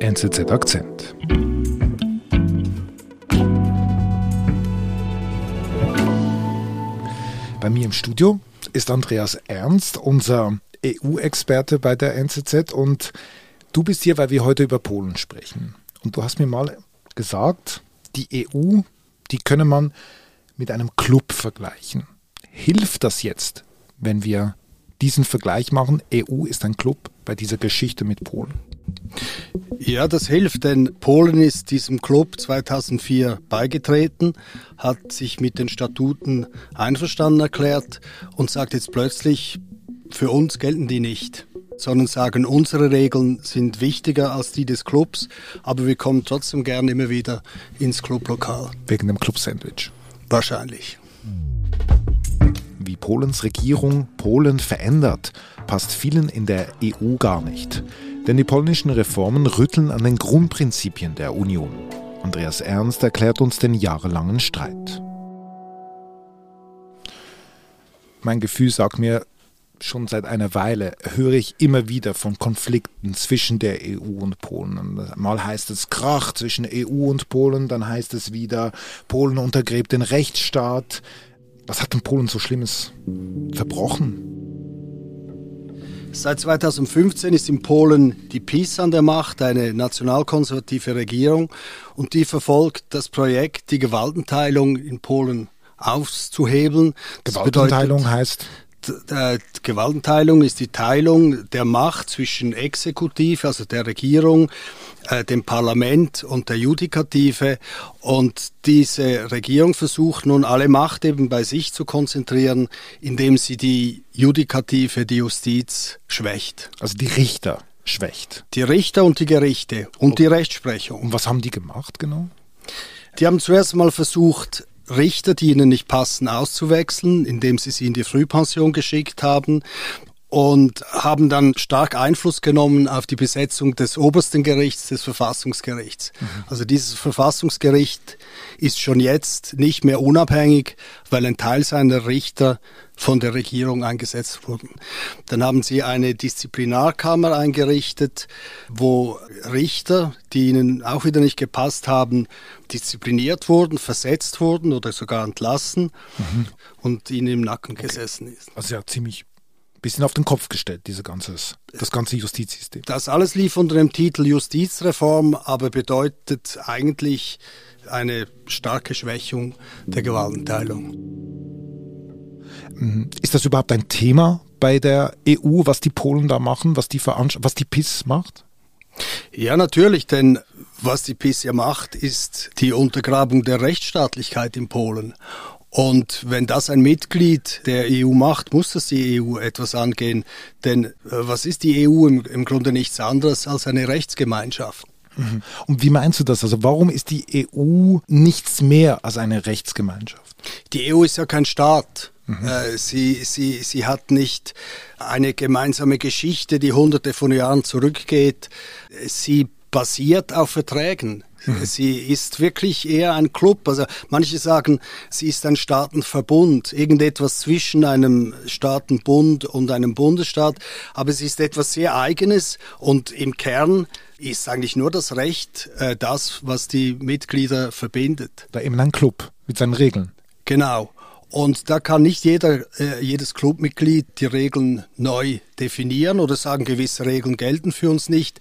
NZZ Akzent. Bei mir im Studio ist Andreas Ernst, unser EU-Experte bei der NZZ und du bist hier, weil wir heute über Polen sprechen. Und du hast mir mal gesagt, die EU, die könne man mit einem Club vergleichen. Hilft das jetzt, wenn wir diesen Vergleich machen? EU ist ein Club bei dieser Geschichte mit Polen. Ja, das hilft, denn Polen ist diesem Club 2004 beigetreten, hat sich mit den Statuten einverstanden erklärt und sagt jetzt plötzlich, für uns gelten die nicht, sondern sagen, unsere Regeln sind wichtiger als die des Clubs, aber wir kommen trotzdem gern immer wieder ins Clublokal. Wegen dem Club-Sandwich. Wahrscheinlich. Wie Polens Regierung Polen verändert, passt vielen in der EU gar nicht. Denn die polnischen Reformen rütteln an den Grundprinzipien der Union. Andreas Ernst erklärt uns den jahrelangen Streit. Mein Gefühl sagt mir, schon seit einer Weile höre ich immer wieder von Konflikten zwischen der EU und Polen. Mal heißt es Krach zwischen EU und Polen, dann heißt es wieder, Polen untergräbt den Rechtsstaat. Was hat denn Polen so Schlimmes verbrochen? Seit 2015 ist in Polen die PiS an der Macht, eine nationalkonservative Regierung, und die verfolgt das Projekt, die Gewaltenteilung in Polen aufzuhebeln. Gewaltenteilung bedeutet, heißt? Gewaltenteilung ist die Teilung der Macht zwischen Exekutive, also der Regierung, äh, dem Parlament und der Judikative. Und diese Regierung versucht nun alle Macht eben bei sich zu konzentrieren, indem sie die Judikative, die Justiz schwächt. Also die Richter schwächt. Die Richter und die Gerichte und okay. die Rechtsprechung. Und was haben die gemacht genau? Die haben zuerst mal versucht, Richter, die ihnen nicht passen, auszuwechseln, indem sie sie in die Frühpension geschickt haben und haben dann stark Einfluss genommen auf die Besetzung des obersten Gerichts, des Verfassungsgerichts. Mhm. Also dieses Verfassungsgericht ist schon jetzt nicht mehr unabhängig, weil ein Teil seiner Richter von der Regierung eingesetzt wurden. Dann haben sie eine Disziplinarkammer eingerichtet, wo Richter, die ihnen auch wieder nicht gepasst haben, diszipliniert wurden, versetzt wurden oder sogar entlassen mhm. und ihnen im Nacken okay. gesessen ist. Also ja, ziemlich bisschen auf den Kopf gestellt, diese ganzes, das ganze Justizsystem. Das alles lief unter dem Titel Justizreform, aber bedeutet eigentlich eine starke Schwächung der Gewaltenteilung. Mhm. Ist das überhaupt ein Thema bei der EU, was die Polen da machen, was die, was die PIS macht? Ja, natürlich, denn was die PIS ja macht, ist die Untergrabung der Rechtsstaatlichkeit in Polen. Und wenn das ein Mitglied der EU macht, muss das die EU etwas angehen. Denn äh, was ist die EU im, im Grunde nichts anderes als eine Rechtsgemeinschaft? Mhm. Und wie meinst du das? Also warum ist die EU nichts mehr als eine Rechtsgemeinschaft? Die EU ist ja kein Staat. Mhm. Äh, sie, sie, sie hat nicht eine gemeinsame Geschichte, die hunderte von Jahren zurückgeht. Sie basiert auf Verträgen. Mhm. Sie ist wirklich eher ein Club. Also manche sagen, sie ist ein Staatenverbund, irgendetwas zwischen einem Staatenbund und einem Bundesstaat. Aber sie ist etwas sehr Eigenes und im Kern ist eigentlich nur das Recht äh, das, was die Mitglieder verbindet. Da eben ein Club mit seinen Regeln. Genau. Und da kann nicht jeder, äh, jedes Clubmitglied die Regeln neu definieren oder sagen, gewisse Regeln gelten für uns nicht,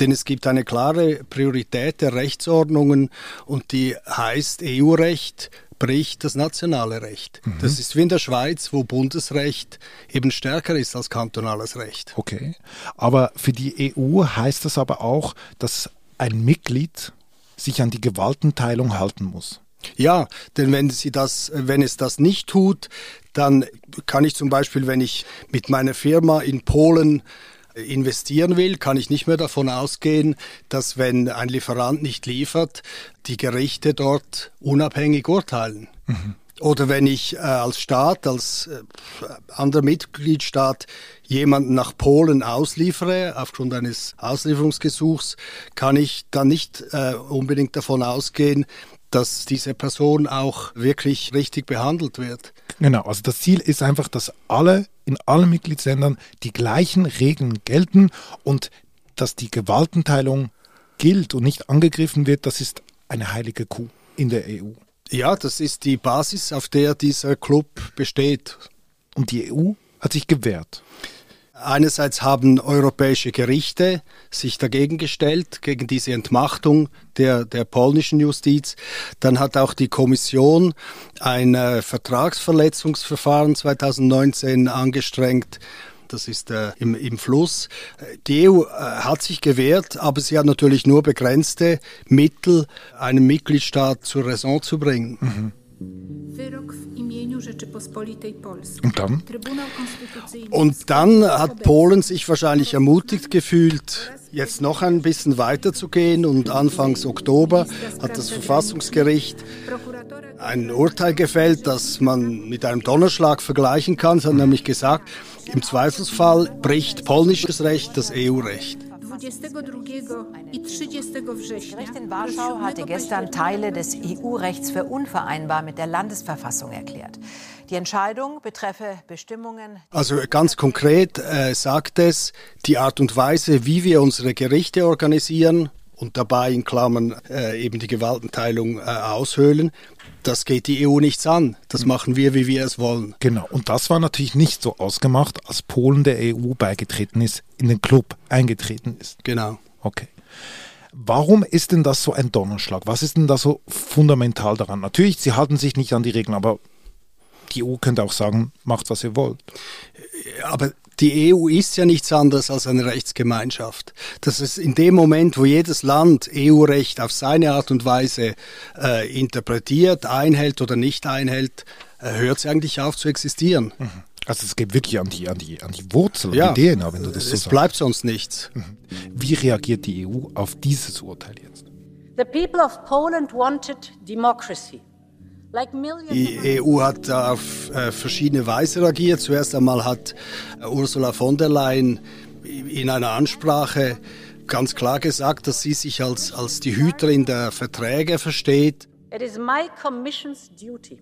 denn es gibt eine klare Priorität der Rechtsordnungen und die heißt EU-Recht bricht das nationale Recht. Mhm. Das ist wie in der Schweiz, wo Bundesrecht eben stärker ist als kantonales Recht. Okay, aber für die EU heißt das aber auch, dass ein Mitglied sich an die Gewaltenteilung halten muss. Ja, denn wenn sie das, wenn es das nicht tut, dann kann ich zum Beispiel, wenn ich mit meiner Firma in Polen investieren will, kann ich nicht mehr davon ausgehen, dass wenn ein Lieferant nicht liefert, die Gerichte dort unabhängig urteilen. Mhm. Oder wenn ich äh, als Staat, als äh, anderer Mitgliedstaat jemanden nach Polen ausliefere, aufgrund eines Auslieferungsgesuchs, kann ich dann nicht äh, unbedingt davon ausgehen, dass diese Person auch wirklich richtig behandelt wird. Genau, also das Ziel ist einfach, dass alle in allen Mitgliedsländern die gleichen Regeln gelten und dass die Gewaltenteilung gilt und nicht angegriffen wird, das ist eine heilige Kuh in der EU. Ja, das ist die Basis, auf der dieser Club besteht. Und die EU hat sich gewehrt. Einerseits haben europäische Gerichte sich dagegen gestellt, gegen diese Entmachtung der, der polnischen Justiz. Dann hat auch die Kommission ein äh, Vertragsverletzungsverfahren 2019 angestrengt. Das ist äh, im, im Fluss. Die EU äh, hat sich gewehrt, aber sie hat natürlich nur begrenzte Mittel, einen Mitgliedstaat zur Raison zu bringen. Mhm. Und dann? Und dann hat Polen sich wahrscheinlich ermutigt gefühlt, jetzt noch ein bisschen weiter zu gehen und Anfangs Oktober hat das Verfassungsgericht ein Urteil gefällt, das man mit einem Donnerschlag vergleichen kann. Es hat nämlich gesagt, im Zweifelsfall bricht polnisches Recht das EU-Recht. Gericht in Warschau hatte gestern Teile des EU-Rechts für unvereinbar mit der Landesverfassung erklärt. Die Entscheidung betreffe Bestimmungen. Also ganz konkret äh, sagt es, die Art und Weise, wie wir unsere Gerichte organisieren, und dabei in Klammern äh, eben die Gewaltenteilung äh, aushöhlen. Das geht die EU nichts an. Das mhm. machen wir, wie wir es wollen. Genau. Und das war natürlich nicht so ausgemacht, als Polen der EU beigetreten ist, in den Club eingetreten ist. Genau. Okay. Warum ist denn das so ein Donnerschlag? Was ist denn da so fundamental daran? Natürlich, sie halten sich nicht an die Regeln, aber die EU könnte auch sagen, macht, was ihr wollt. Aber die EU ist ja nichts anderes als eine Rechtsgemeinschaft. Das ist in dem Moment, wo jedes Land EU-Recht auf seine Art und Weise äh, interpretiert, einhält oder nicht einhält, äh, hört sie eigentlich auf zu existieren. Mhm. Also es geht wirklich an die, an die, an die Wurzel, ja, die DNA, wenn du das so es sagst. Es bleibt sonst nichts. Mhm. Wie reagiert die EU auf dieses Urteil jetzt? The people of Poland wanted democracy. Die EU hat auf äh, verschiedene Weise reagiert. Zuerst einmal hat äh, Ursula von der Leyen in einer Ansprache ganz klar gesagt, dass sie sich als, als die Hüterin der Verträge versteht. It is my commission's duty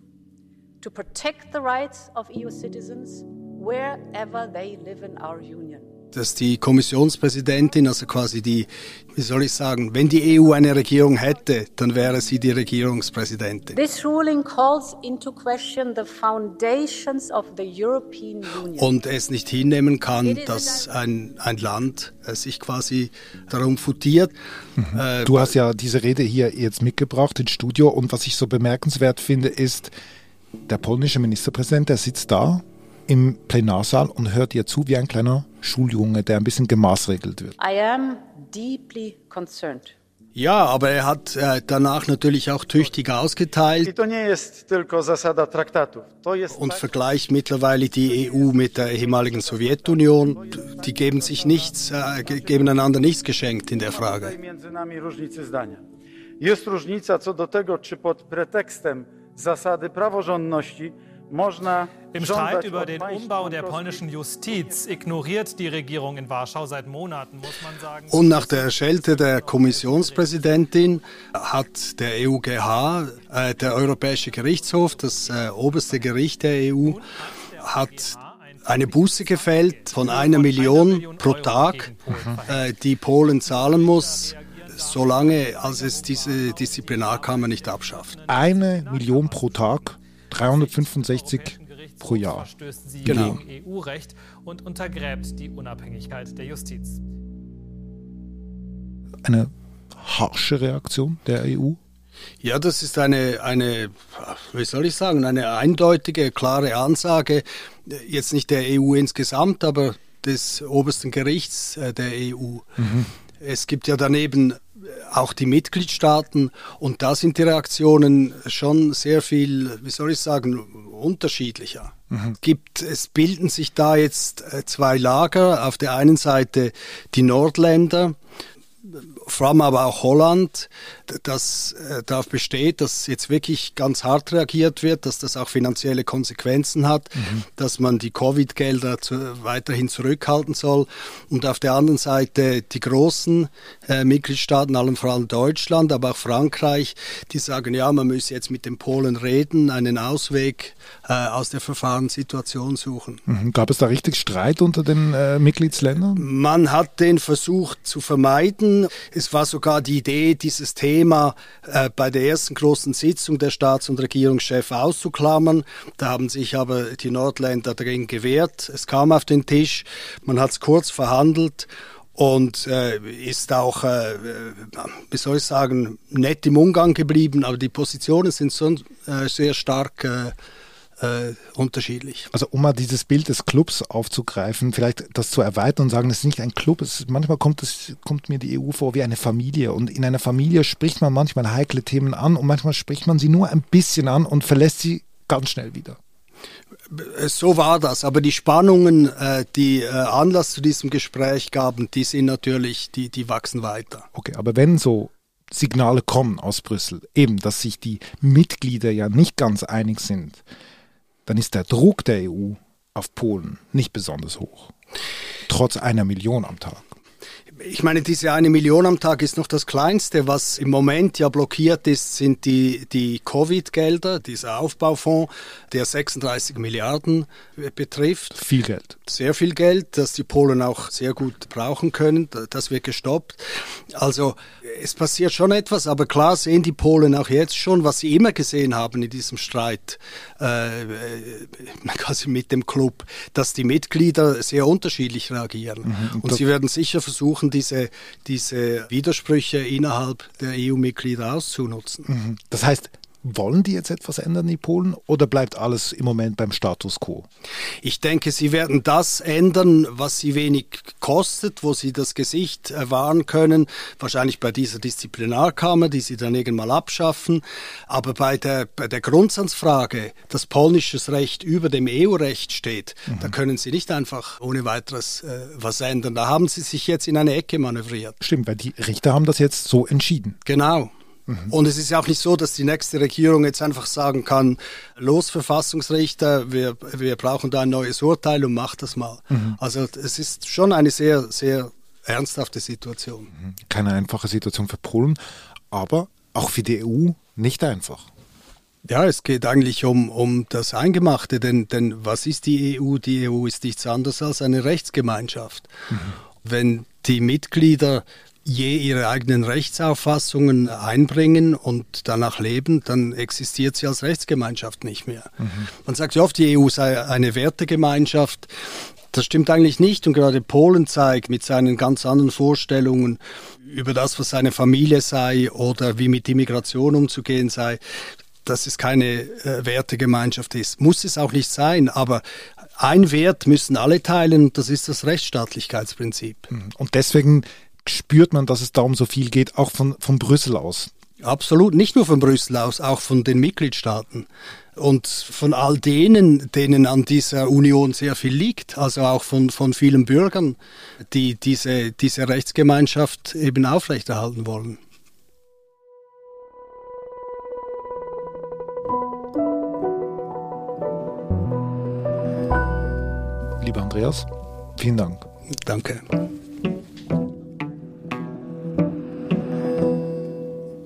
to protect the rights of EU citizens wherever they live in our union dass die Kommissionspräsidentin, also quasi die, wie soll ich sagen, wenn die EU eine Regierung hätte, dann wäre sie die Regierungspräsidentin. This ruling calls into question the foundations of the European Union. Und es nicht hinnehmen kann, dass ein, ein Land sich quasi darum futiert. Mhm. Äh, du hast ja diese Rede hier jetzt mitgebracht ins Studio und was ich so bemerkenswert finde, ist, der polnische Ministerpräsident, der sitzt da im Plenarsaal und hört ihr zu wie ein kleiner Schuljunge, der ein bisschen gemaßregelt wird. I am deeply concerned. Ja, aber er hat äh, danach natürlich auch tüchtig ausgeteilt und vergleicht mittlerweile die EU mit der ehemaligen Sowjetunion. Die geben sich nichts, äh, geben einander nichts geschenkt in der Frage. Jest różnica co do tego, czy pod pretekstem zasady praworządności im Streit über den Umbau der polnischen Justiz ignoriert die Regierung in Warschau seit Monaten, muss man sagen. Und nach der Schelte der Kommissionspräsidentin hat der EuGH, äh, der Europäische Gerichtshof, das äh, oberste Gericht der EU, hat eine Buße gefällt von einer Million pro Tag, äh, die Polen zahlen muss solange als es diese Disziplinarkammer nicht abschafft. Eine Million pro Tag? 365 pro Jahr. Verstößt sie genau. gegen EU-Recht und untergräbt die Unabhängigkeit der Justiz. Eine harsche Reaktion der EU? Ja, das ist eine, eine, wie soll ich sagen, eine eindeutige, klare Ansage, jetzt nicht der EU insgesamt, aber des obersten Gerichts äh, der EU. Mhm. Es gibt ja daneben auch die Mitgliedstaaten. Und da sind die Reaktionen schon sehr viel, wie soll ich sagen, unterschiedlicher. Mhm. Gibt, es bilden sich da jetzt äh, zwei Lager. Auf der einen Seite die Nordländer, vor allem aber auch Holland, das äh, darauf besteht, dass jetzt wirklich ganz hart reagiert wird, dass das auch finanzielle Konsequenzen hat, mhm. dass man die Covid-Gelder zu, weiterhin zurückhalten soll. Und auf der anderen Seite die großen äh, Mitgliedstaaten, allen vor allem Deutschland, aber auch Frankreich, die sagen, ja, man müsse jetzt mit den Polen reden, einen Ausweg äh, aus der Verfahrenssituation suchen. Mhm. Gab es da richtig Streit unter den äh, Mitgliedsländern? Man hat den versucht zu vermeiden. Es war sogar die Idee, dieses Thema äh, bei der ersten großen Sitzung der Staats- und Regierungschefs auszuklammern. Da haben sich aber die Nordländer dagegen gewehrt. Es kam auf den Tisch, man hat es kurz verhandelt und äh, ist auch, äh, wie soll ich sagen, nett im Umgang geblieben, aber die Positionen sind so, äh, sehr stark äh, äh, unterschiedlich. Also um mal dieses Bild des Clubs aufzugreifen, vielleicht das zu erweitern und sagen, es ist nicht ein Club, ist, manchmal kommt, es, kommt mir die EU vor wie eine Familie und in einer Familie spricht man manchmal heikle Themen an und manchmal spricht man sie nur ein bisschen an und verlässt sie ganz schnell wieder. So war das, aber die Spannungen, äh, die äh, Anlass zu diesem Gespräch gaben, die sind natürlich, die, die wachsen weiter. Okay, aber wenn so Signale kommen aus Brüssel, eben, dass sich die Mitglieder ja nicht ganz einig sind, dann ist der Druck der EU auf Polen nicht besonders hoch. Trotz einer Million am Tag ich meine, diese eine Million am Tag ist noch das Kleinste. Was im Moment ja blockiert ist, sind die, die Covid-Gelder, dieser Aufbaufonds, der 36 Milliarden betrifft. Viel Geld. Sehr viel Geld, das die Polen auch sehr gut brauchen können. Das wird gestoppt. Also es passiert schon etwas, aber klar sehen die Polen auch jetzt schon, was sie immer gesehen haben in diesem Streit äh, quasi mit dem Club, dass die Mitglieder sehr unterschiedlich reagieren. Mhm, und, und sie werden sicher versuchen, diese, diese Widersprüche innerhalb der EU-Mitglieder auszunutzen. Mhm. Das heißt, wollen die jetzt etwas ändern, die Polen, oder bleibt alles im Moment beim Status quo? Ich denke, sie werden das ändern, was sie wenig kostet, wo sie das Gesicht wahren können. Wahrscheinlich bei dieser Disziplinarkammer, die sie dann irgendwann mal abschaffen. Aber bei der, bei der Grundsatzfrage, dass polnisches Recht über dem EU-Recht steht, mhm. da können sie nicht einfach ohne weiteres äh, was ändern. Da haben sie sich jetzt in eine Ecke manövriert. Stimmt, weil die Richter haben das jetzt so entschieden. Genau. Mhm. Und es ist ja auch nicht so, dass die nächste Regierung jetzt einfach sagen kann, los Verfassungsrichter, wir, wir brauchen da ein neues Urteil und macht das mal. Mhm. Also es ist schon eine sehr, sehr ernsthafte Situation. Mhm. Keine einfache Situation für Polen, aber auch für die EU nicht einfach. Ja, es geht eigentlich um, um das Eingemachte, denn, denn was ist die EU? Die EU ist nichts anderes als eine Rechtsgemeinschaft. Mhm. Wenn die Mitglieder je ihre eigenen Rechtsauffassungen einbringen und danach leben, dann existiert sie als Rechtsgemeinschaft nicht mehr. Mhm. Man sagt ja oft, die EU sei eine Wertegemeinschaft. Das stimmt eigentlich nicht und gerade Polen zeigt mit seinen ganz anderen Vorstellungen über das, was seine Familie sei oder wie mit Immigration umzugehen sei, dass es keine äh, Wertegemeinschaft ist. Muss es auch nicht sein, aber ein Wert müssen alle teilen und das ist das Rechtsstaatlichkeitsprinzip. Mhm. Und deswegen spürt man, dass es da um so viel geht, auch von, von Brüssel aus. Absolut, nicht nur von Brüssel aus, auch von den Mitgliedstaaten und von all denen, denen an dieser Union sehr viel liegt, also auch von, von vielen Bürgern, die diese, diese Rechtsgemeinschaft eben aufrechterhalten wollen. Lieber Andreas, vielen Dank. Danke.